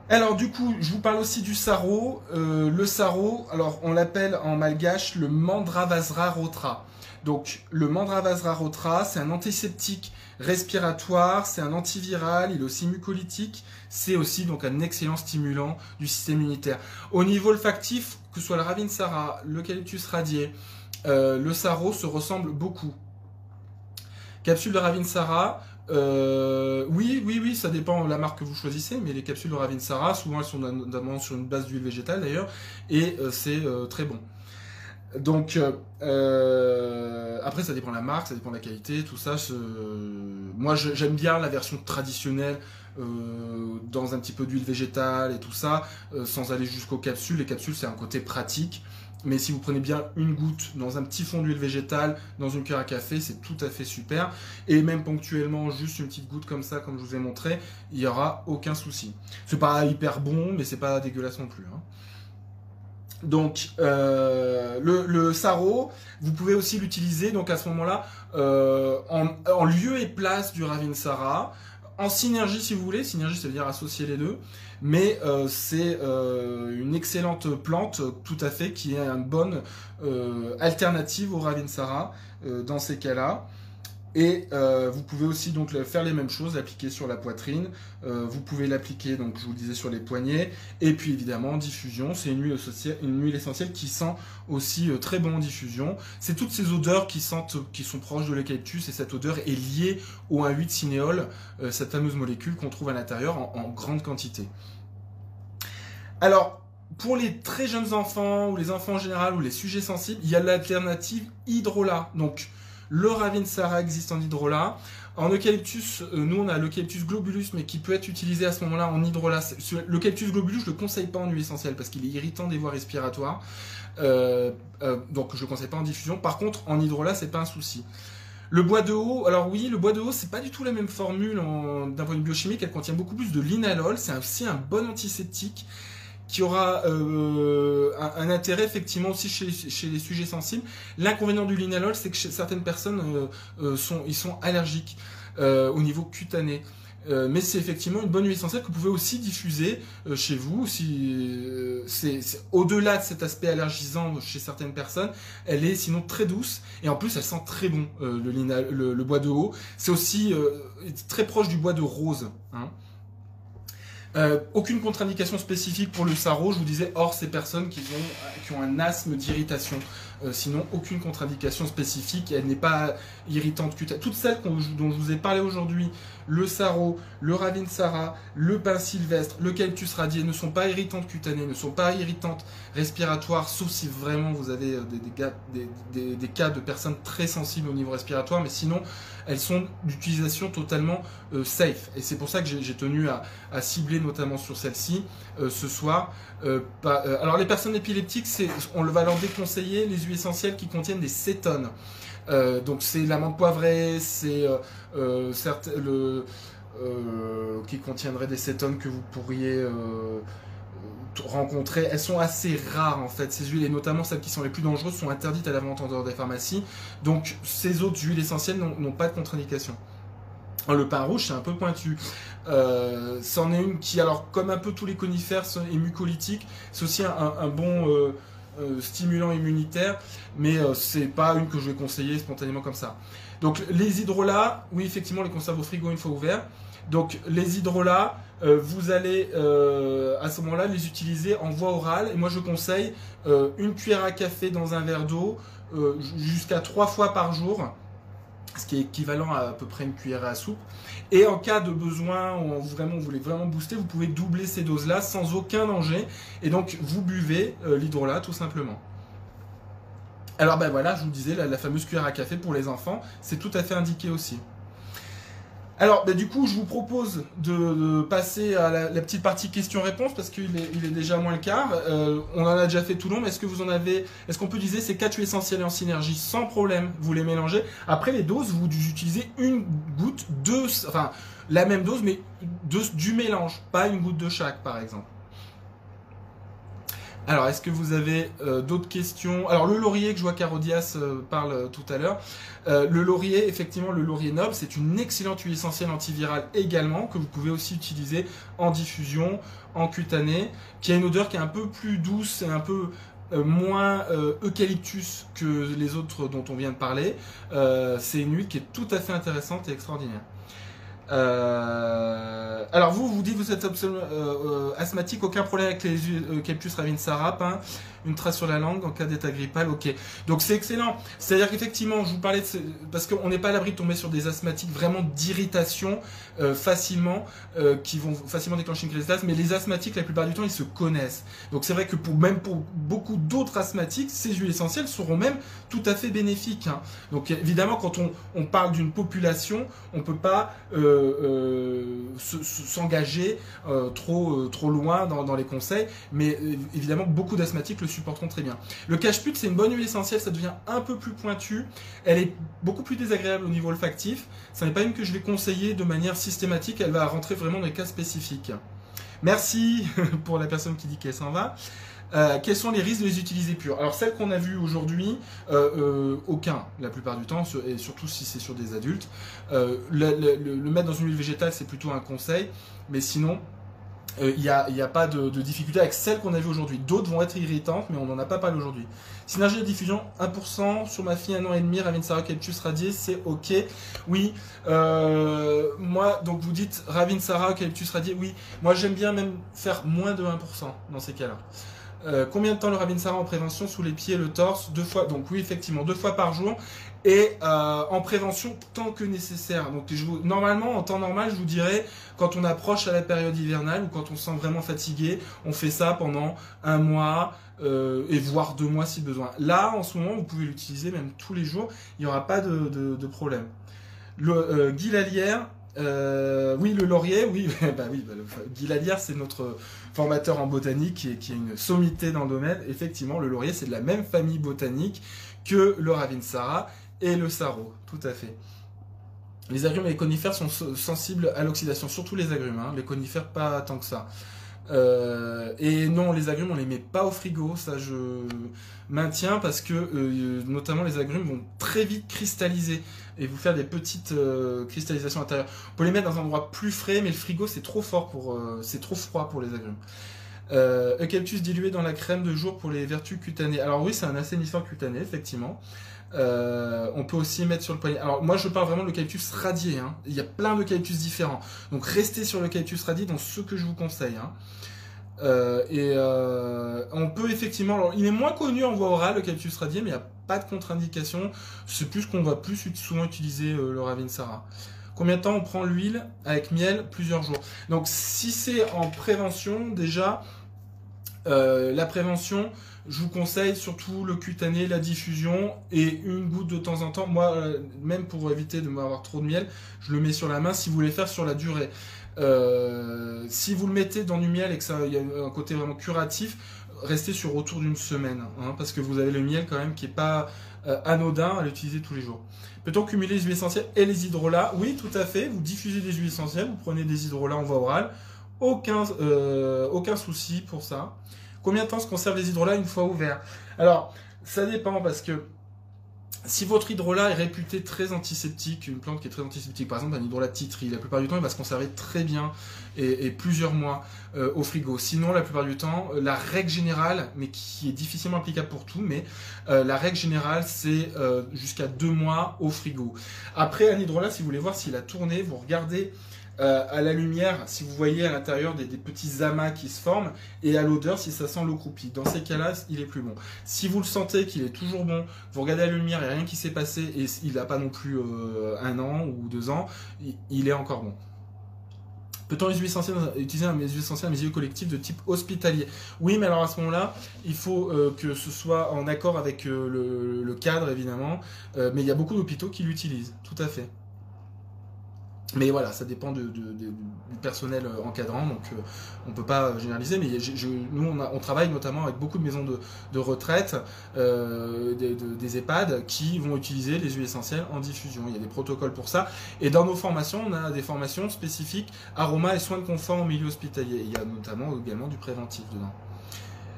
Alors du coup, je vous parle aussi du sarro. Euh, le sarro, alors on l'appelle en malgache le mandravasra rotra. Donc le mandravasra rotra, c'est un antiseptique respiratoire, c'est un antiviral, il est aussi mucolytique, c'est aussi donc un excellent stimulant du système immunitaire. Au niveau olfactif, que ce soit le ravinsara, l'eucalyptus radié, euh, le sarro se ressemblent beaucoup. Capsule de ravinsara, euh, oui, oui, oui, ça dépend de la marque que vous choisissez, mais les capsules de Ravinsara, souvent elles sont notamment sur une base d'huile végétale d'ailleurs, et euh, c'est très bon. Donc, après, ça dépend de la marque, ça dépend de la qualité, tout ça. Moi, j'aime bien la version traditionnelle, dans un petit peu d'huile végétale et tout ça, sans aller jusqu'aux capsules. Les capsules, c'est un côté pratique. Mais si vous prenez bien une goutte dans un petit fond d'huile végétale, dans une cuillère à café, c'est tout à fait super. Et même ponctuellement, juste une petite goutte comme ça, comme je vous ai montré, il n'y aura aucun souci. C'est pas hyper bon, mais c'est pas dégueulasse non plus. Hein. Donc euh, le, le vous pouvez aussi l'utiliser donc à ce moment-là euh, en, lieu et place du Ravinsara en synergie si vous voulez. Synergie, ça veut dire associer les deux. Mais euh, c'est une excellente plante, tout à fait, qui est une bonne alternative au Ravinsara dans ces cas-là. Et vous pouvez aussi donc faire les mêmes choses, l'appliquer sur la poitrine. vous pouvez l'appliquer, donc je vous le disais, sur les poignets. Et puis évidemment, diffusion, c'est une huile, essentielle qui sent aussi très bon en diffusion. C'est toutes ces odeurs qui sentent, qui sont proches de l'eucalyptus et cette odeur est liée au 1,8 cinéole, cette fameuse molécule qu'on trouve à l'intérieur en, grande quantité. Alors, pour les très jeunes enfants ou les enfants en général ou les sujets sensibles, il y a l'alternative hydrolat. Donc, le Ravinsara existe en hydrolat. En eucalyptus, euh, nous on a l'eucalyptus globulus, mais qui peut être utilisé à ce moment-là en hydrolat. L'eucalyptus globulus, je le conseille pas en huile essentielle parce qu'il est irritant des voies respiratoires. Euh, euh, donc je le conseille pas en diffusion. Par contre, en hydrolat, c'est pas un souci. Le bois de haut, alors oui, le bois de haut, c'est pas du tout la même formule d'un point de vue biochimique. Elle contient beaucoup plus de linalol. C'est aussi un bon antiseptique qui aura euh, un, intérêt effectivement aussi chez, les sujets sensibles. L'inconvénient du linalol, c'est que certaines personnes euh, euh, sont, ils sont allergiques au niveau cutané. mais c'est effectivement une bonne huile essentielle que vous pouvez aussi diffuser chez vous. Si c'est au-delà de cet aspect allergisant chez certaines personnes, elle est sinon très douce et en plus elle sent très bon le, le, bois de haut. C'est aussi très proche du bois de rose. Hein. Euh, aucune contre-indication spécifique pour le sarro, je vous disais, hors ces personnes qui ont, qui ont un asthme d'irritation. Euh, sinon, aucune contre-indication spécifique, elle n'est pas irritante cutanée. Toutes celles dont je vous ai parlé aujourd'hui, le sarro, le ravinsara, le pain sylvestre, le cactus radié, ne sont pas irritantes cutanées, ne sont pas irritantes respiratoires, sauf si vraiment vous avez euh, des, cas, de personnes très sensibles au niveau respiratoire, mais sinon, elles sont d'utilisation totalement safe. Et c'est pour ça que j'ai tenu à, cibler notamment sur celle-ci ce soir. alors les personnes épileptiques, on va leur déconseiller les huiles essentielles qui contiennent des cétones. Euh, donc c'est l'amande poivrée, c'est euh, euh, le qui contiendrait des cétones que vous pourriez rencontrer. Elles sont assez rares en fait ces huiles et notamment celles qui sont les plus dangereuses sont interdites à la vente en dehors des pharmacies. Donc ces autres huiles essentielles n'ont pas de contre-indication. Le pain rouge, c'est un peu pointu. c'en est une qui, alors, comme un peu tous les conifères, est mucolytique. C'est aussi un, bon euh, stimulant immunitaire, mais euh, c'est pas une que je vais conseiller spontanément comme ça. Donc les hydrolats, oui effectivement les conserves au frigo une fois ouverts. Donc les hydrolats, euh, vous allez à ce moment-là les utiliser en voie orale. Et moi je conseille une cuillère à café dans un verre d'eau jusqu'à trois fois par jour ce qui est équivalent à à peu près une cuillère à soupe. Et en cas de besoin, vous voulez vraiment booster, vous pouvez doubler ces doses-là sans aucun danger. Et donc, vous buvez euh, l'hydrolat tout simplement. Alors ben voilà, je vous disais, la, fameuse cuillère à café pour les enfants, c'est tout à fait indiqué aussi. Alors, bah, du coup, je vous propose de, passer à la, petite partie questions-réponses parce qu'il est, déjà moins le quart. Euh, on en a déjà fait tout long, mais est-ce que vous en avez Est-ce qu'on peut utiliser ces quatre huiles essentielles en synergie sans problème Vous les mélangez? Après les doses, vous utilisez une goutte, deux, enfin la même dose, mais du mélange, pas une goutte de chaque, par exemple. Alors, est-ce que vous avez euh, d'autres questions? Alors, le laurier que je vois Carodias euh, parle euh, tout à l'heure. le laurier, effectivement, le laurier noble, c'est une excellente huile essentielle antivirale également, que vous pouvez aussi utiliser en diffusion, en cutanée, qui a une odeur qui est un peu plus douce et un peu moins eucalyptus que les autres dont on vient de parler. c'est une huile qui est tout à fait intéressante et extraordinaire. Euh, alors vous, vous dites vous êtes absolument euh, euh, asthmatique, aucun problème avec les Eucalyptus ravinsara, hein, une trace sur la langue en cas d'état grippal, ok. Donc c'est excellent. C'est-à-dire qu'effectivement, je vous parlais de parce qu'on n'est pas à l'abri de tomber sur des asthmatiques vraiment d'irritation facilement, qui vont facilement déclencher une crise d'asthme, mais les asthmatiques, la plupart du temps, ils se connaissent. Donc c'est vrai que pour même pour beaucoup d'autres asthmatiques, ces huiles essentielles seront même tout à fait bénéfiques. Hein. Donc évidemment, quand on, parle d'une population, on peut pas euh, s'engager euh, trop, euh, trop loin dans, les conseils, mais évidemment beaucoup d'asthmatiques le supporteront très bien. Le cache-pute, c'est une bonne huile essentielle, ça devient un peu plus pointu, elle est beaucoup plus désagréable au niveau olfactif, ce n'est pas une que je vais conseiller de manière systématique, elle va rentrer vraiment dans les cas spécifiques. Merci pour la personne qui dit qu'elle s'en va. Euh, quels sont les risques de les utiliser purs? Alors celles qu'on a vues aujourd'hui, euh, euh, aucun la plupart du temps, et surtout si c'est sur des adultes. Le, mettre dans une huile végétale, c'est plutôt un conseil, mais sinon, il n'y a, a, pas de, difficulté avec celles qu'on a vues aujourd'hui. D'autres vont être irritantes, mais on n'en a pas parlé aujourd'hui. Synergie de diffusion, 1%. Sur ma fille, un an et demi, Ravinsara Keltus radié, c'est OK. Oui, moi, donc vous dites Ravinsara Keltus radié, oui. Moi, j'aime bien même faire moins de 1% dans ces cas-là. Euh, combien de temps le Ravinsara en prévention sous les pieds, le torse? Deux fois. Donc oui, effectivement, deux fois par jour. Et euh, en prévention tant que nécessaire. Donc je normalement, en temps normal, je vous dirais, quand on approche à la période hivernale ou quand on se sent vraiment fatigué, on fait ça pendant un mois. Euh, et voire deux mois si besoin. Là, en ce moment, vous pouvez l'utiliser même tous les jours, il n'y aura pas de, problème. Le Guy Lalière, oui, le laurier, oui, bah oui, bah, Guy c'est notre formateur en botanique et qui est une sommité dans le domaine. Effectivement, le laurier, c'est de la même famille botanique que le ravinsara et le sarro, tout à fait. Les agrumes et les conifères sont sensibles à l'oxydation, surtout les agrumes, hein. les conifères pas tant que ça. Euh, et non, les agrumes, on les met pas au frigo, ça je maintiens parce que euh, notamment les agrumes vont très vite cristalliser et vous faire des petites euh, cristallisations intérieures. On peut les mettre dans un endroit plus frais, mais le frigo c'est trop fort pour, c'est trop froid pour les agrumes. eucalyptus dilué dans la crème de jour pour les vertus cutanées. Alors oui, c'est un assainissant cutané, effectivement. on peut aussi mettre sur le poignet. Alors moi je parle vraiment de l'eucalyptus radié. Hein. Il y a plein d'eucalyptus différents. Donc restez sur l'eucalyptus radié dans ce que je vous conseille. Hein. Euh, et euh, on peut effectivement, alors, il est moins connu en voie orale le cactus radié, mais il n'y a pas de contre-indication. C'est plus qu'on va plus souvent utiliser euh, le Ravinsara. Combien de temps on prend l'huile avec miel Plusieurs jours? Donc si c'est en prévention, déjà, la prévention, je vous conseille surtout le cutané, la diffusion et une goutte de temps en temps. Moi, même pour éviter de m'avoir trop de miel, je le mets sur la main si vous voulez faire sur la durée. Euh, si vous le mettez dans du miel et que ça y a un côté vraiment curatif, restez sur autour d'une semaine, hein, parce que vous avez le miel quand même qui est pas euh, anodin à l'utiliser tous les jours. Peut-on cumuler les huiles essentielles et les hydrolats? Oui, tout à fait. Vous diffusez des huiles essentielles, vous prenez des hydrolats en voie orale, aucun, euh, aucun souci pour ça. Combien de temps se conservent les hydrolats une fois ouverts? Alors, ça dépend parce que si votre hydrolat est réputé très antiseptique, une plante qui est très antiseptique, par exemple un hydrolat titri, la plupart du temps il va se conserver très bien et, plusieurs mois euh, au frigo. Sinon, la plupart du temps, euh, la règle générale, mais qui est difficilement applicable pour tout, mais euh, la règle générale c'est jusqu'à deux mois au frigo. Après un hydrolat, si vous voulez voir s'il a tourné, vous regardez euh, à la lumière, si vous voyez à l'intérieur des, petits amas qui se forment, et à l'odeur, si ça sent l'eau croupie. Dans ces cas-là, il est plus bon. Si vous le sentez qu'il est toujours bon, vous regardez à la lumière, a rien qui s'est passé, et il n'a pas non plus euh, un an ou deux ans, il, est encore bon. Peut-on utiliser un huiles essentielles, un milieu collectif de type hospitalier? Oui, mais alors à ce moment-là, il faut euh, que ce soit en accord avec le, cadre, évidemment. mais il y a beaucoup d'hôpitaux qui l'utilisent, tout à fait. Mais voilà, ça dépend du personnel euh, encadrant, donc euh, on peut pas généraliser. Mais nous, on, a- on travaille notamment avec beaucoup de maisons de, retraite, euh, des, de- des EHPAD, qui vont utiliser les huiles essentielles en diffusion. Il y a des protocoles pour ça. Et dans nos formations, on a des formations spécifiques aromas et soins de confort au milieu hospitalier. Il y a notamment également du préventif dedans.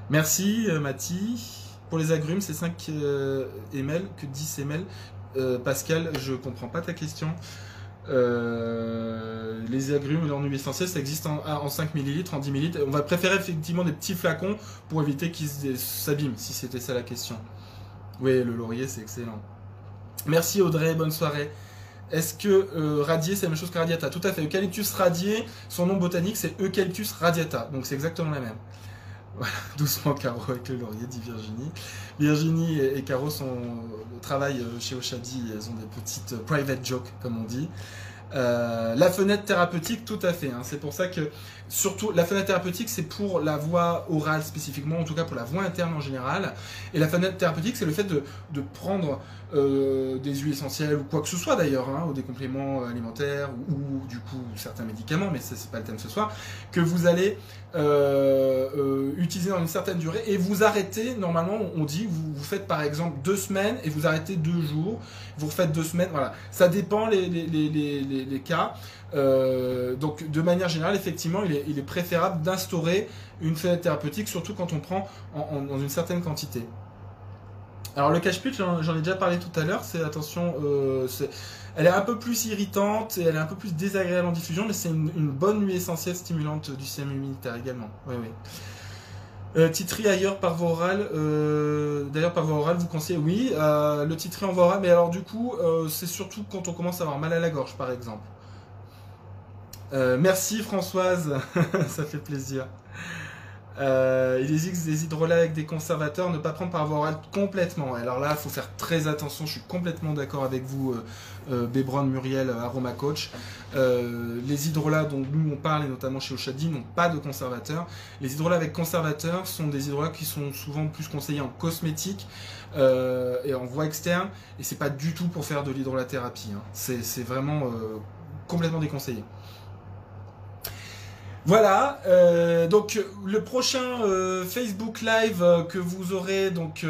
Merci, euh, Mathie. Pour les agrumes, c'est 5 euh, ml que 10 ml. Euh, Pascal, je comprends pas ta question. Euh, les agrumes leur huile essentielle, ça existe en, en 5 ml, en 10 ml. On va préférer effectivement des petits flacons pour éviter qu'ils s'abîment, si c'était ça la question. Oui, le laurier, c'est excellent. Merci Audrey, bonne soirée. Est-ce que euh, radier, c'est la même chose que radiata? Tout à fait. Eucalyptus radié, son nom botanique, c'est Eucalyptus radiata. Donc c'est exactement la même. Voilà, doucement Caro avec le laurier, dit Virginie. Virginie et, Caro sont, euh, travaillent euh, chez Oshadi, elles ont des petites euh, private jokes, comme on dit. La fenêtre thérapeutique, tout à fait. hein. C'est pour ça que, surtout, la fenêtre thérapeutique, c'est pour la voie orale spécifiquement, en tout cas pour la voie interne en général. Et la fenêtre thérapeutique, c'est le fait de, prendre euh, des huiles essentielles ou quoi que ce soit d'ailleurs, hein, ou des compléments alimentaires ou, du coup certains médicaments, mais ça c'est pas le thème ce soir, que vous allez euh, euh, utiliser dans une certaine durée et vous arrêtez. Normalement, on dit vous, faites par exemple deux semaines et vous arrêtez deux jours. Vous refaites deux semaines. Voilà, ça dépend les cas. Euh, donc, de manière générale, effectivement, il est, préférable d'instaurer une fenêtre thérapeutique, surtout quand on prend en, en- dans une certaine quantité. Alors le cache j'en j'en ai déjà parlé tout à l'heure, c'est attention, euh, elle est un peu plus irritante et elle est un peu plus désagréable en diffusion, mais c'est une, bonne huile essentielle stimulante du système immunitaire également. Oui, oui. Euh, titri ailleurs par voie orale, d'ailleurs par voie orale vous conseillez, oui, le titri en voie orale, mais alors du coup c'est surtout quand on commence à avoir mal à la gorge par exemple. Euh, merci Françoise, ça fait plaisir. Euh, il existe des hydrolats avec des conservateurs, ne pas prendre par voie orale complètement. Alors là, il faut faire très attention. Je suis complètement d'accord avec vous, euh, euh, Muriel, euh, Aroma Coach. Les hydrolats dont nous on parle, et notamment chez Oshadi, n'ont pas de conservateurs. Les hydrolats avec conservateurs sont des hydrolats qui sont souvent plus conseillés en cosmétique et en voie externe. Et c'est pas du tout pour faire de l'hydrolathérapie. hein. C'est vraiment complètement déconseillé. Voilà, euh, donc le prochain euh, Facebook Live euh, que vous aurez donc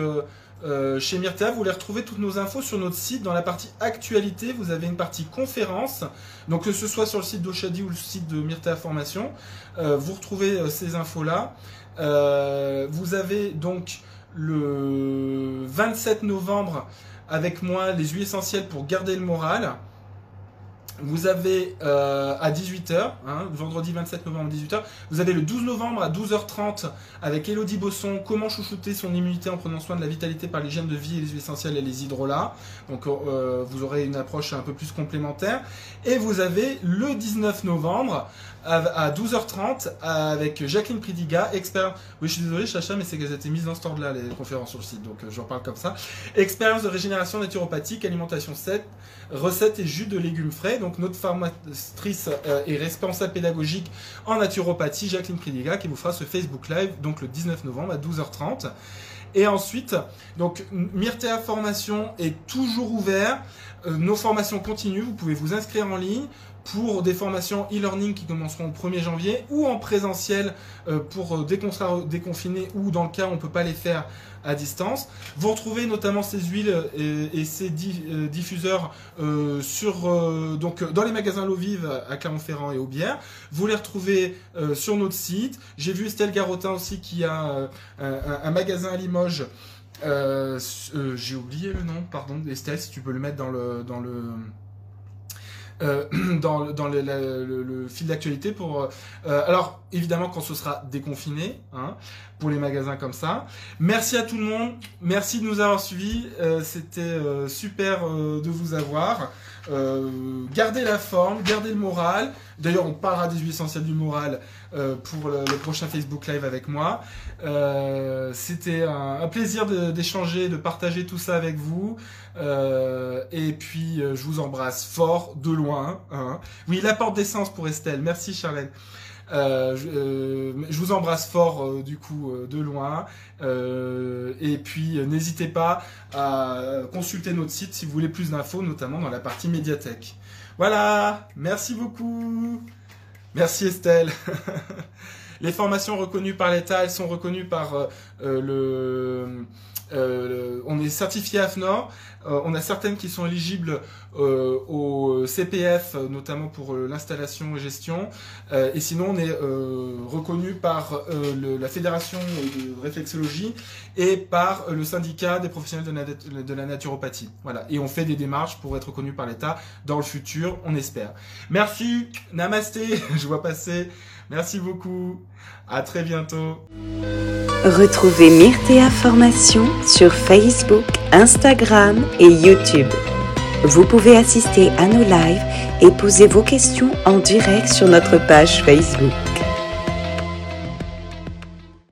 chez Myrta, vous allez retrouver toutes nos infos sur notre site. Dans la partie actualité, vous avez une partie conférence. Donc que ce soit sur le site d'Oshadi ou le site de Myrta Formation, vous retrouvez ces infos-là. Vous avez donc le 27 novembre avec moi les huiles essentielles pour garder le moral. Vous avez euh, à 18h, hein, vendredi 27 novembre à 18h, vous avez le 12 novembre à 12h30 avec Elodie Bosson, comment chouchouter son immunité en prenant soin de la vitalité par l'hygiène de vie et les huiles essentielles et les hydrolats. Donc euh, vous aurez une approche un peu plus complémentaire. Et vous avez le 19 novembre à, à 12h30 avec Jacqueline Pridiga, expert. Oui, je suis désolé, Chacha, mais c'est qu'elles étaient mises dans ce ordre-là, les conférences sur le site, donc euh, j'en parle comme ça. Expérience de régénération naturopathique, alimentation 7, recettes et jus de légumes frais. Donc notre formatrice euh, et responsable pédagogique en naturopathie, Jacqueline Pridiga, qui vous fera ce Facebook Live donc le 19 novembre à 12h30. Et ensuite, donc Myrtea Formation est toujours ouvert. Euh, nos formations continuent. Vous pouvez vous inscrire en ligne pour des formations e-learning qui commenceront au 1er janvier ou en présentiel euh, pour euh, dès qu'on sera déconfiné ou dans le cas où on ne peut pas les faire à distance. Vous retrouvez notamment ces huiles et, ces di- euh, diffuseurs euh, sur, euh, donc, dans les magasins L'eau Vive à Clermont-Ferrand et Aubière. Vous les retrouvez euh, sur notre site. J'ai vu Estelle Garotin aussi qui a euh, un, magasin à Limoges. Euh, euh, J'ai oublié le nom, pardon, Estelle, si tu peux le mettre dans le, dans le, euh, dans, dans le, le- le- fil d'actualité pour. euh, alors évidemment quand ce sera déconfiné, hein, pour les magasins comme ça. Merci à tout le monde, merci de nous avoir suivis, euh, c'était euh, super euh, de vous avoir. Euh, gardez la forme, gardez le moral. D'ailleurs, on parlera des huiles essentielles du moral euh, pour le, prochain Facebook Live avec moi. Euh, C'était un, plaisir d'échanger, de, partager tout ça avec vous. Euh, et puis, je vous embrasse fort, de loin. hein. Oui, la porte d'essence pour Estelle. Merci, Charlène. je, vous embrasse fort du coup de loin. et puis n'hésitez pas à consulter notre site si vous voulez plus d'infos, notamment dans la partie médiathèque. Voilà, merci beaucoup. Merci Estelle. Les formations reconnues par l'État, elles sont reconnues par euh, euh, le, euh, on est certifié AFNOR. on a certaines qui sont éligibles au CPF, notamment pour l'installation et gestion. et sinon, on est reconnu par la Fédération de réflexologie et par le syndicat des professionnels de, de, la naturopathie. Voilà. Et on fait des démarches pour être reconnu par l'État dans le futur, on espère. Merci. Namasté. Je vois passer. Merci beaucoup. À très bientôt. Retrouvez Myrtea Formation sur Facebook, Instagram et YouTube. Vous pouvez assister à nos lives et poser vos questions en direct sur notre page Facebook.